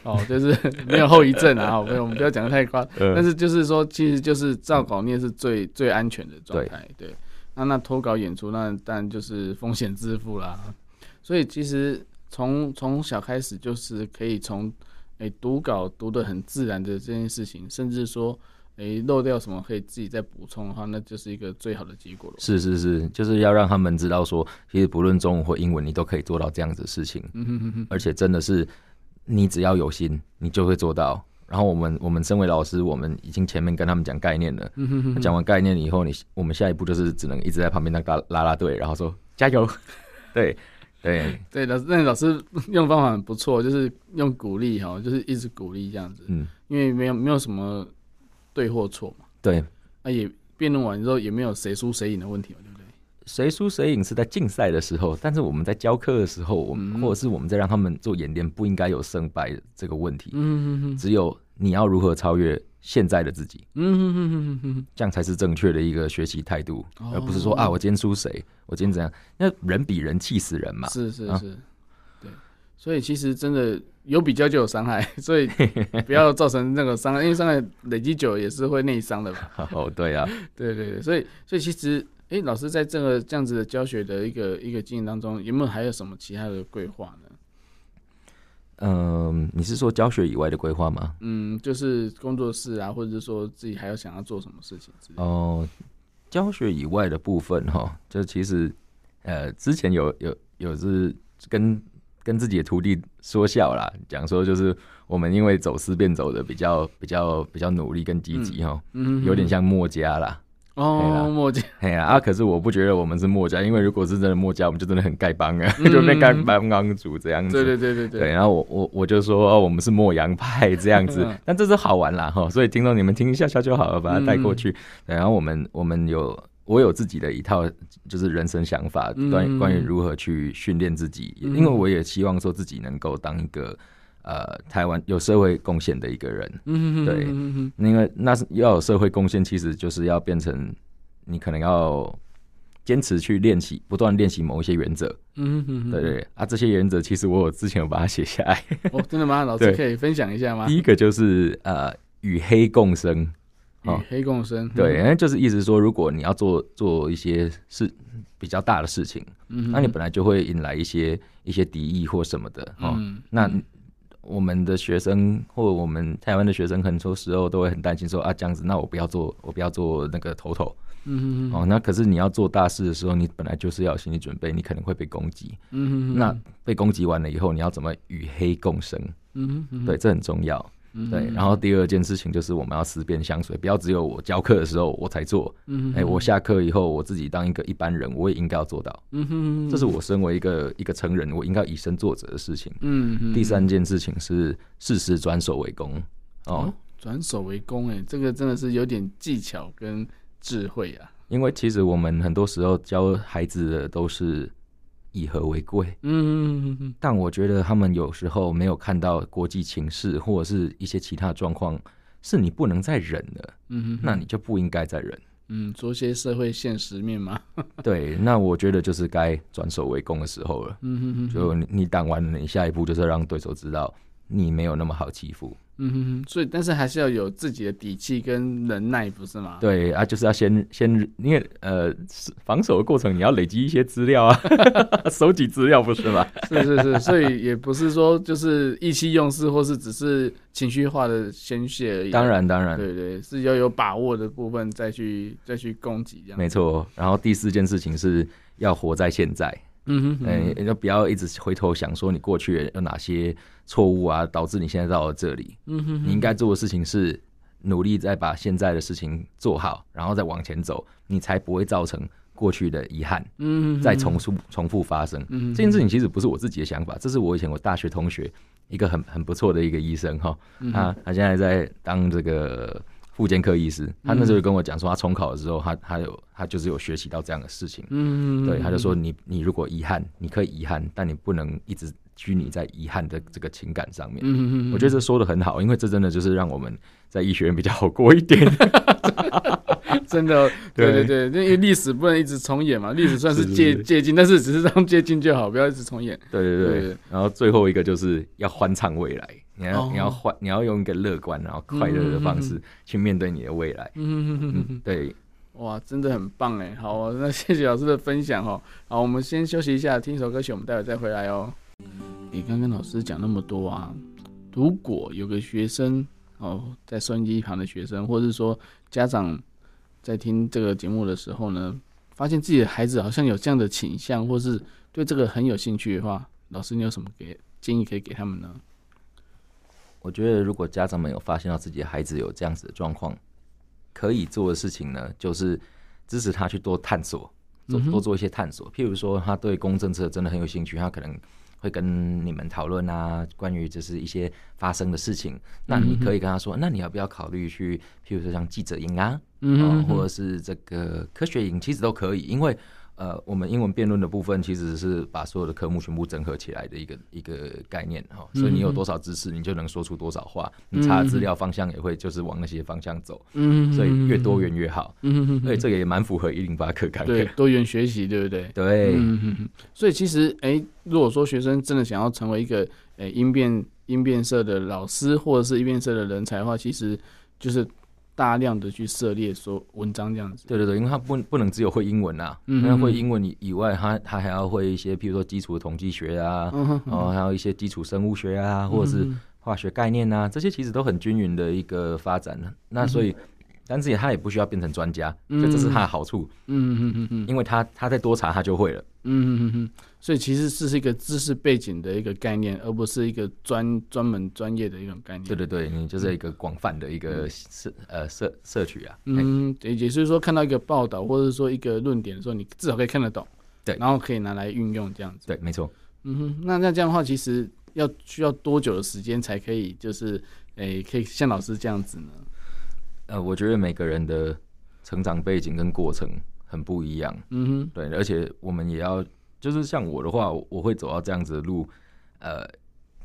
哦，就是没有后遗症啊。我们我们不要讲的太夸张，但是就是说，其实就是照稿念是最最安全的状态。对，那那脱稿演出，那当然就是风险自负啦。所以其实从从小开始，就是可以从诶读稿读得很自然的这件事情，甚至说。诶、欸，漏掉什么可以自己再补充的话，那就是一个最好的结果了。是是是，就是要让他们知道说，其实不论中文或英文，你都可以做到这样子的事情。嗯哼哼哼。而且真的是，你只要有心，你就会做到。然后我们我们身为老师，我们已经前面跟他们讲概念了。嗯哼哼。讲完概念以后，你我们下一步就是只能一直在旁边那个拉拉队，然后说加油。对对对，老师那老师用方法很不错，就是用鼓励哈，就是一直鼓励这样子。嗯。因为没有没有什么。对或错嘛？对，那也辩论完之后也没有谁输谁赢的问题嘛，对不对？谁输谁赢是在竞赛的时候，但是我们在教课的时候，我们或者是我们在让他们做演练，不应该有胜败这个问题。嗯哼哼，只有你要如何超越现在的自己。嗯哼哼哼哼，这样才是正确的一个学习态度，而不是说啊，我今天输谁，我今天怎样？那人比人气死人嘛。是是是，对，所以其实真的。有比较就有伤害，所以不要造成那个伤害，因为伤害累积久也是会内伤的嘛。哦，对啊，对对对，所以所以其实，哎、欸，老师在这个这样子的教学的一个一个经验当中，有没有还有什么其他的规划呢？嗯、呃，你是说教学以外的规划吗？嗯，就是工作室啊，或者是说自己还要想要做什么事情之类的？哦，教学以外的部分哈，就其实呃，之前有有有是跟。跟自己的徒弟说笑啦，讲说就是我们因为走私变走的比较比较比较努力跟积极哈，嗯，有点像墨家啦。哦，墨家，哎呀啊，可是我不觉得我们是墨家，因为如果是真的墨家，我们就真的很丐帮啊，嗯、就变丐帮帮主这样子。对对对对对。对，然后我我我就说、哦、我们是墨阳派这样子，嗯、但这是好玩啦哈，所以听众你们听一下下就好了，把它带过去。嗯、然后我们我们有。我有自己的一套，就是人生想法，关于关于如何去训练自己，因为我也希望说自己能够当一个呃台湾有社会贡献的一个人。嗯对，因为那是要有社会贡献，其实就是要变成你可能要坚持去练习，不断练习某一些原则。嗯哼，对对啊，这些原则其实我有之前有把它写下来。哦，真的吗？老师可以分享一下吗？第一个就是呃与黑共生。与黑共生，对，嗯、就是意思说，如果你要做做一些事比较大的事情，嗯，那你本来就会引来一些一些敌意或什么的，哦、嗯，那我们的学生或我们台湾的学生，很多时候都会很担心说啊，这样子，那我不要做，我不要做那个头头，嗯哼，哦，那可是你要做大事的时候，你本来就是要有心理准备，你可能会被攻击，嗯哼，那被攻击完了以后，你要怎么与黑共生？嗯哼，对，这很重要。对，然后第二件事情就是我们要思辨相随，不要只有我教课的时候我才做。嗯，哎，我下课以后我自己当一个一般人，我也应该要做到。嗯哼，这是我身为一个一个成人，我应该以身作则的事情。嗯哼，第三件事情是适时转手为攻。哦，转手为攻，哎，这个真的是有点技巧跟智慧啊。因为其实我们很多时候教孩子的都是。以和为贵，嗯，但我觉得他们有时候没有看到国际情势或者是一些其他状况是你不能再忍了，嗯哼哼，那你就不应该再忍。嗯，做些社会现实面嘛。对，那我觉得就是该转守为攻的时候了。嗯哼哼，就你你挡完了，你下一步就是让对手知道你没有那么好欺负。嗯哼哼，所以但是还是要有自己的底气跟忍耐，不是吗？对啊，就是要先先，因为呃，防守的过程你要累积一些资料啊，收集资料不是吗？是是是，所以也不是说就是意气用事，或是只是情绪化的宣泄而已。当然当然，对对，是要有把握的部分再去再去攻击这样。没错，然后第四件事情是要活在现在。嗯哼，哎，就不要一直回头想说你过去有哪些错误啊，导致你现在到了这里。嗯哼，你应该做的事情是努力再把现在的事情做好，然后再往前走，你才不会造成过去的遗憾。嗯，再重复重复发生。嗯，这件事情其实不是我自己的想法，这是我以前我大学同学一个很很不错的一个医生哈，他他现在在当这个。复健科医师，他那时候跟我讲说，他重考的时候，他他有他就是有学习到这样的事情。嗯，对，他就说你你如果遗憾，你可以遗憾，但你不能一直拘泥在遗憾的这个情感上面。嗯嗯，我觉得这说的很好，因为这真的就是让我们在医学院比较好过一点。真的，对对对，因为历史不能一直重演嘛，历史算是借借镜，但是只是让借镜就好，不要一直重演。对对对，然后最后一个就是要欢唱未来。你要你要换你要用一个乐观然后快乐的方式去面对你的未来。嗯嗯嗯，对，哇，真的很棒哎！好，那谢谢老师的分享哦。好，我们先休息一下，听一首歌曲，我们待会再回来哦。你刚刚老师讲那么多啊，如果有个学生哦，在收音机旁的学生，或者是说家长在听这个节目的时候呢，发现自己的孩子好像有这样的倾向，或是对这个很有兴趣的话，老师你有什么给建议可以给他们呢？我觉得，如果家长们有发现到自己的孩子有这样子的状况，可以做的事情呢，就是支持他去多探索，做多做一些探索。譬如说，他对公共政策真的很有兴趣，他可能会跟你们讨论啊，关于就是一些发生的事情。那你可以跟他说，那你要不要考虑去，譬如说像记者营啊，嗯，或者是这个科学营，其实都可以，因为。呃，我们英文辩论的部分其实是把所有的科目全部整合起来的一个一个概念哈，所以你有多少知识，你就能说出多少话。你查资料方向也会就是往那些方向走，嗯，所以越多元越好，嗯，所以这个也蛮符合一零八课纲的多元学习，对不对？对，所以其实哎，如果说学生真的想要成为一个哎英辩英辩社的老师或者是英辩社的人才的话，其实就是。大量的去涉猎说文章这样子，对对对，因为他不不能只有会英文啊，嗯，他会英文以以外，他他还要会一些，譬如说基础的统计学啊，嗯哼，然后还有一些基础生物学啊，或者是化学概念啊，这些其实都很均匀的一个发展。那所以。但是也他也不需要变成专家，所以这是他的好处。嗯嗯嗯嗯，因为他他再多查他就会了。嗯嗯嗯，所以其实这是一个知识背景的一个概念，而不是一个专专门专业的一种概念。对对对，你就是一个广泛的一个摄呃摄摄取啊。嗯，也就是说看到一个报道或者说一个论点的时候，你至少可以看得懂。对，然后可以拿来运用这样子。对，没错。嗯哼，那那这样的话，其实要需要多久的时间才可以，就是诶，可以像老师这样子呢？呃，我觉得每个人的成长背景跟过程很不一样，嗯哼，对，而且我们也要，就是像我的话，我会走到这样子的路，呃，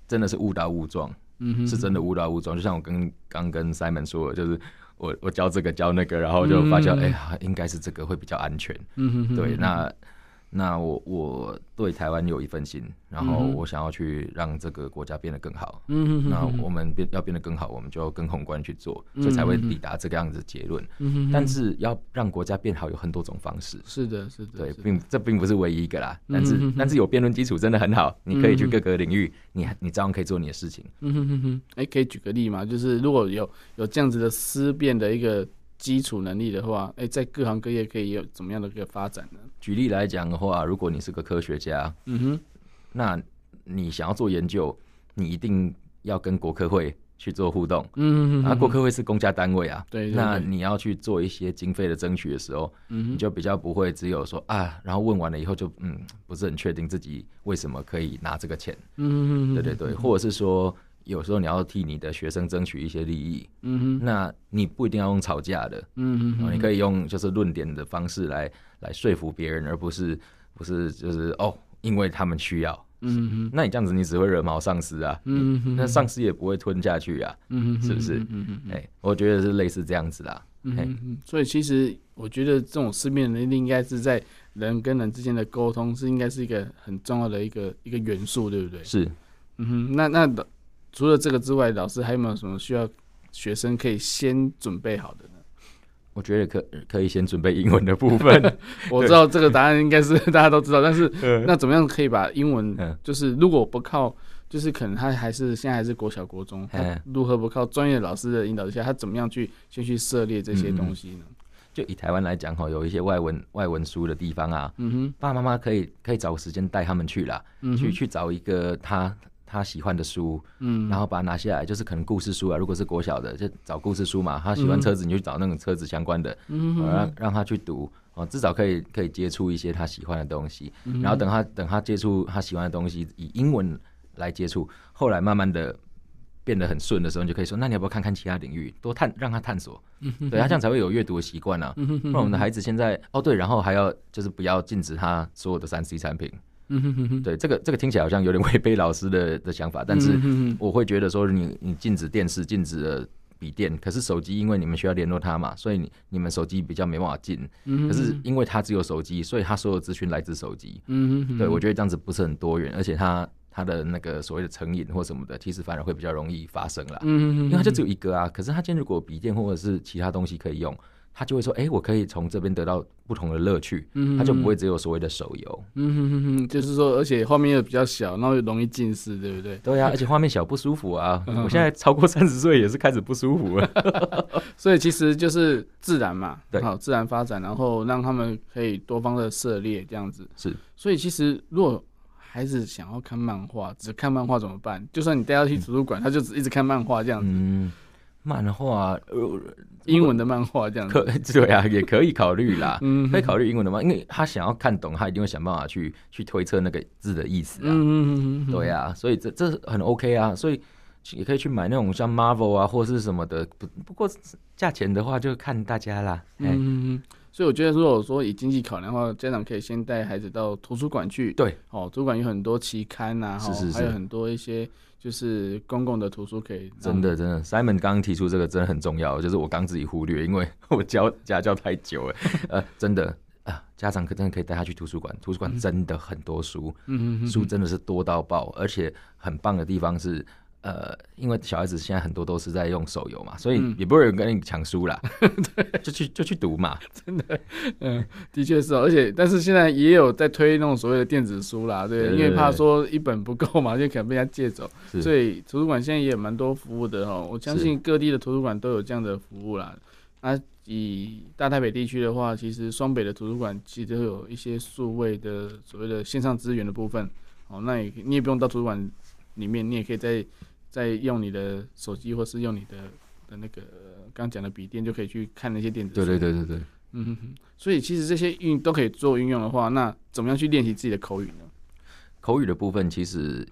真的是误打误撞，嗯哼，是真的误打误撞。就像我跟刚跟 Simon 说的，就是我我教这个教那个，然后就发现，哎呀，应该是这个会比较安全，嗯哼，对，那。那我我对台湾有一份心，然后我想要去让这个国家变得更好。嗯，那我们变要变得更好，我们就要更宏观去做，所以才会抵达这个样子的结论。嗯，但是要让国家变好有很多种方式。是的，是的，对，并这并不是唯一一个啦。但是但是有辩论基础真的很好，你可以去各个领域，你你照样可以做你的事情。嗯哼哼哼，哎，可以举个例吗？就是如果有有这样子的思辨的一个基础能力的话，哎，在各行各业可以有怎么样的一个发展呢？举例来讲的话，如果你是个科学家，嗯哼，那你想要做研究，你一定要跟国科会去做互动，嗯哼，啊，国科会是公家单位啊，对，那你要去做一些经费的争取的时候，嗯，你就比较不会只有说啊，然后问完了以后就嗯，不是很确定自己为什么可以拿这个钱，嗯哼，对对对，或者是说。有时候你要替你的学生争取一些利益，嗯哼，那你不一定要用吵架的，嗯哼，你可以用就是论点的方式来来说服别人，而不是不是就是哦，因为他们需要，嗯哼，那你这样子你只会惹毛上司啊，嗯哼，那上司也不会吞下去啊，嗯哼，是不是？嗯哼，哎，我觉得是类似这样子啦。嗯哼，所以其实我觉得这种思辨能力应该是在人跟人之间的沟通是应该是一个很重要的一个一个元素，对不对？是，嗯哼，那那除了这个之外，老师还有没有什么需要学生可以先准备好的呢？我觉得可可以先准备英文的部分。我知道这个答案应该是大家都知道，但是 那怎么样可以把英文，就是如果不靠，就是可能他还是现在还是国小国中，他如何不靠专业老师的引导之下，他怎么样去先去涉猎这些东西呢？就以台湾来讲哈，有一些外文外文书的地方啊，嗯哼，爸爸妈妈可以可以找个时间带他们去啦，去去找一个他。他喜欢的书，嗯，然后把它拿下来，就是可能故事书啊。如果是国小的，就找故事书嘛。他喜欢车子，你就去找那种车子相关的，嗯，让让他去读，哦，至少可以可以接触一些他喜欢的东西。然后等他等他接触他喜欢的东西，以英文来接触，后来慢慢的变得很顺的时候，你就可以说，那你要不要看看其他领域，多探让他探索，对他这样才会有阅读的习惯啊。不然我们的孩子现在，哦对，然后还要就是不要禁止他所有的三 C 产品。嗯哼哼哼，对，这个这个听起来好像有点违背老师的的想法，但是我会觉得说你，你你禁止电视，禁止了笔电，可是手机，因为你们需要联络他嘛，所以你你们手机比较没办法进。可是因为他只有手机，所以他所有资讯来自手机。嗯哼，对，我觉得这样子不是很多元，而且他他的那个所谓的成瘾或什么的，其实反而会比较容易发生啦。嗯哼，因为他就只有一个啊，可是他今天如果笔电或者是其他东西可以用。他就会说：“哎、欸，我可以从这边得到不同的乐趣。嗯哼哼”他就不会只有所谓的手游。嗯哼哼哼，就是说，而且画面又比较小，然后又容易近视，对不对？对呀、啊，而且画面小不舒服啊。我现在超过三十岁也是开始不舒服了。所以其实就是自然嘛，对，好，自然发展，然后让他们可以多方的涉猎，这样子是。所以其实如果孩子想要看漫画，只看漫画怎么办？就算你带他去图书馆，嗯、他就只一直看漫画这样子。嗯漫画，呃，英文的漫画这样子，可 对啊，也可以考虑啦，嗯可以考虑英文的嘛，因为他想要看懂，他一定会想办法去去推测那个字的意思啊，嗯对啊，所以这这很 OK 啊，所以也可以去买那种像 Marvel 啊或是什么的，不不过价钱的话就看大家啦，嗯，所以我觉得如果说以经济考量的话，家长可以先带孩子到图书馆去，对，哦，图书馆有很多期刊啊，是是是，还有很多一些。就是公共的图书可以真的真的，Simon 刚刚提出这个真的很重要，就是我刚自己忽略，因为我教 家教太久了，呃，真的啊，家长可真的可以带他去图书馆，图书馆真的很多书，嗯，书真的是多到爆，而且很棒的地方是。呃，因为小孩子现在很多都是在用手游嘛，所以也不会有人跟你抢书啦，嗯、对，就去就去读嘛，真的，嗯，的确是，而且但是现在也有在推那种所谓的电子书啦，对，因为怕说一本不够嘛，就可能被人家借走，所以图书馆现在也有蛮多服务的哦，我相信各地的图书馆都有这样的服务啦。那以大台北地区的话，其实双北的图书馆其实都有一些数位的所谓的线上资源的部分，哦，那也你也不用到图书馆里面，你也可以在。再用你的手机，或是用你的的那个刚讲的笔电，就可以去看那些电子书。对对对对对，嗯哼哼。所以其实这些运都可以做运用的话，那怎么样去练习自己的口语呢？口语的部分，其实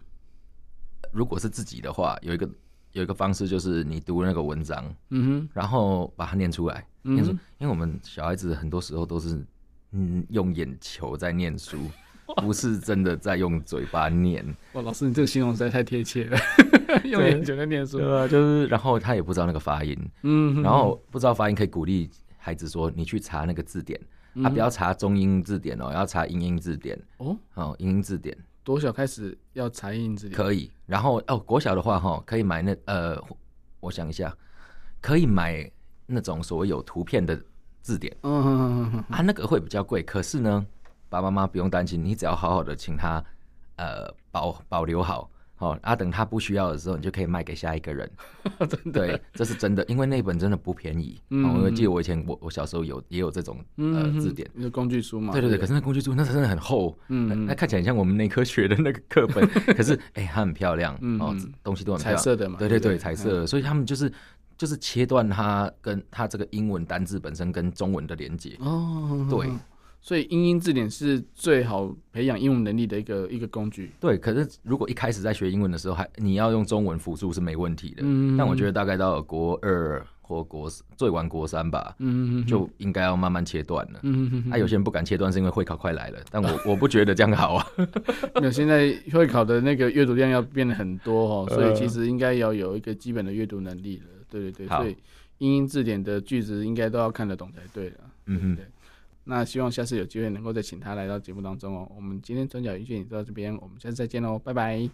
如果是自己的话，有一个有一个方式，就是你读那个文章，嗯哼，然后把它念出来，念出，因为我们小孩子很多时候都是嗯用眼球在念书。不是真的在用嘴巴念。哇，老师，你这个形容实在太贴切了。用眼睛在念书，对啊，就是，然后他也不知道那个发音，嗯，然后不知道发音，可以鼓励孩子说，你去查那个字典，啊，不要查中英字典哦，要查英英字典。哦，哦，英英字典。多小开始要查英英字典？可以，然后哦，国小的话哈，可以买那呃，我想一下，可以买那种所谓有图片的字典，嗯嗯嗯。啊，那个会比较贵，可是呢。爸爸妈妈不用担心，你只要好好的请他，呃，保保留好，好，啊，等他不需要的时候，你就可以卖给下一个人。真的，对，这是真的，因为那本真的不便宜。嗯，我记得我以前我我小时候有也有这种呃字典，那工具书嘛。对对对，可是那工具书那真的很厚，嗯，那看起来像我们内科学的那个课本，可是哎，它很漂亮，哦，东西都很彩色的嘛。对对对，彩色的，所以他们就是就是切断它跟它这个英文单字本身跟中文的连接。哦，对。所以英英字典是最好培养英文能力的一个一个工具。对，可是如果一开始在学英文的时候，还你要用中文辅助是没问题的。嗯，但我觉得大概到国二或国最晚国三吧，嗯，就应该要慢慢切断了。嗯嗯，啊，有些人不敢切断是因为会考快来了，但我我不觉得这样好啊。没有，现在会考的那个阅读量要变得很多哦，所以其实应该要有一个基本的阅读能力了。对对对，所以英英字典的句子应该都要看得懂才对了。嗯哼，对。那希望下次有机会能够再请他来到节目当中哦。我们今天转角遇见你就到这边，我们下次再见喽，拜拜。